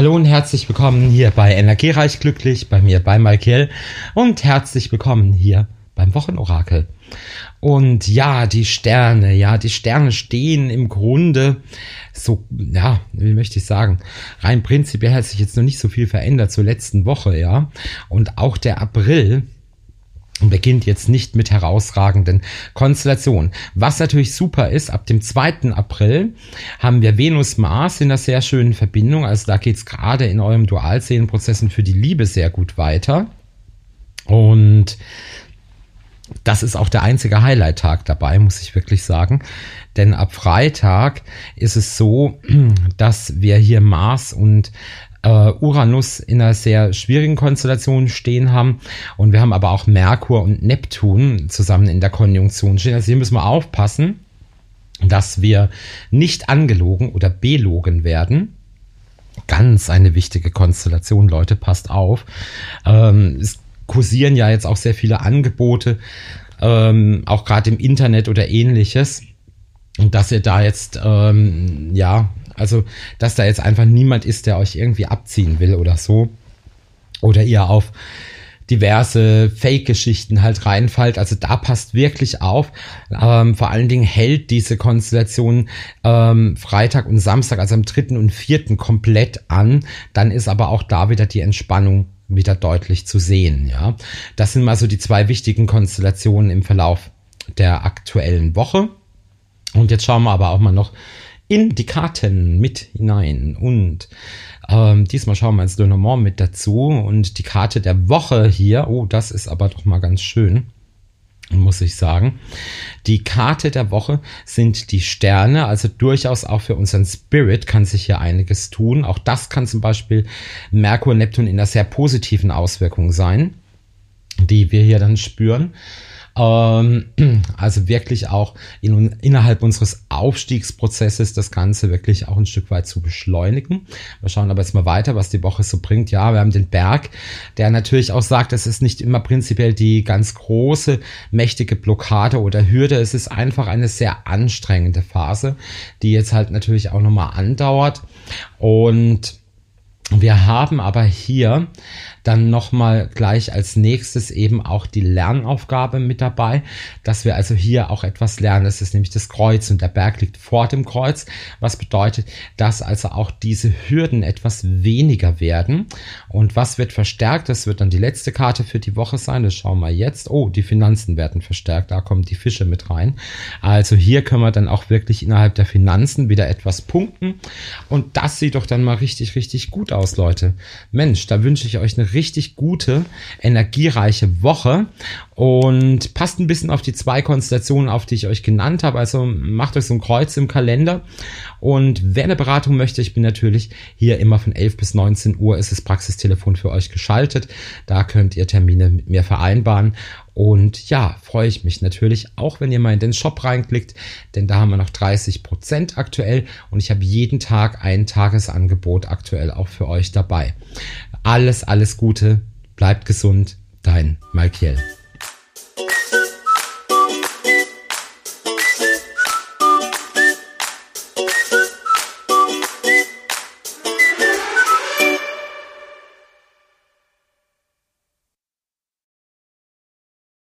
Hallo und herzlich willkommen hier bei Energiereich Glücklich, bei mir bei Michael und herzlich willkommen hier beim Wochenorakel. Und ja, die Sterne, ja, die Sterne stehen im Grunde so, ja, wie möchte ich sagen, rein prinzipiell hat sich jetzt noch nicht so viel verändert zur letzten Woche, ja. Und auch der April, beginnt jetzt nicht mit herausragenden Konstellationen. Was natürlich super ist, ab dem 2. April haben wir Venus-Mars in einer sehr schönen Verbindung. Also da geht es gerade in eurem Dualseelenprozessen für die Liebe sehr gut weiter. Und das ist auch der einzige Highlight-Tag dabei, muss ich wirklich sagen. Denn ab Freitag ist es so, dass wir hier Mars und äh, Uranus in einer sehr schwierigen Konstellation stehen haben. Und wir haben aber auch Merkur und Neptun zusammen in der Konjunktion stehen. Also hier müssen wir aufpassen, dass wir nicht angelogen oder belogen werden. Ganz eine wichtige Konstellation, Leute, passt auf. Ähm, es kursieren ja jetzt auch sehr viele Angebote, ähm, auch gerade im Internet oder ähnliches. Und dass ihr da jetzt, ähm, ja, also, dass da jetzt einfach niemand ist, der euch irgendwie abziehen will oder so. Oder ihr auf diverse Fake-Geschichten halt reinfallt. Also da passt wirklich auf. Ähm, vor allen Dingen hält diese Konstellation ähm, Freitag und Samstag, also am dritten und vierten komplett an. Dann ist aber auch da wieder die Entspannung wieder deutlich zu sehen. Ja, das sind mal so die zwei wichtigen Konstellationen im Verlauf der aktuellen Woche. Und jetzt schauen wir aber auch mal noch in die Karten mit hinein. Und ähm, diesmal schauen wir ins Lenormand mit dazu. Und die Karte der Woche hier, oh, das ist aber doch mal ganz schön muss ich sagen. Die Karte der Woche sind die Sterne, also durchaus auch für unseren Spirit kann sich hier einiges tun. Auch das kann zum Beispiel Merkur, Neptun in einer sehr positiven Auswirkung sein, die wir hier dann spüren. Ähm, also wirklich auch in, innerhalb unseres Aufstiegsprozesses das Ganze wirklich auch ein Stück weit zu beschleunigen. Wir schauen aber jetzt mal weiter, was die Woche so bringt. Ja, wir haben den Berg, der natürlich auch sagt, es ist nicht immer prinzipiell die ganz große, mächtige Blockade oder Hürde. Es ist einfach eine sehr anstrengende Phase, die jetzt halt natürlich auch nochmal andauert. Und wir haben aber hier dann nochmal gleich als nächstes eben auch die Lernaufgabe mit dabei, dass wir also hier auch etwas lernen. Das ist nämlich das Kreuz und der Berg liegt vor dem Kreuz, was bedeutet, dass also auch diese Hürden etwas weniger werden. Und was wird verstärkt? Das wird dann die letzte Karte für die Woche sein. Das schauen wir jetzt. Oh, die Finanzen werden verstärkt. Da kommen die Fische mit rein. Also hier können wir dann auch wirklich innerhalb der Finanzen wieder etwas punkten. Und das sieht doch dann mal richtig, richtig gut aus, Leute. Mensch, da wünsche ich euch eine richtig gute, energiereiche Woche und passt ein bisschen auf die zwei Konstellationen auf, die ich euch genannt habe. Also macht euch so ein Kreuz im Kalender und wer eine Beratung möchte, ich bin natürlich hier immer von 11 bis 19 Uhr ist das Praxistelefon für euch geschaltet. Da könnt ihr Termine mit mir vereinbaren und ja, freue ich mich natürlich auch, wenn ihr mal in den Shop reinklickt, denn da haben wir noch 30 Prozent aktuell und ich habe jeden Tag ein Tagesangebot aktuell auch für euch dabei. Alles, alles Gute, bleibt gesund, dein Malkiel.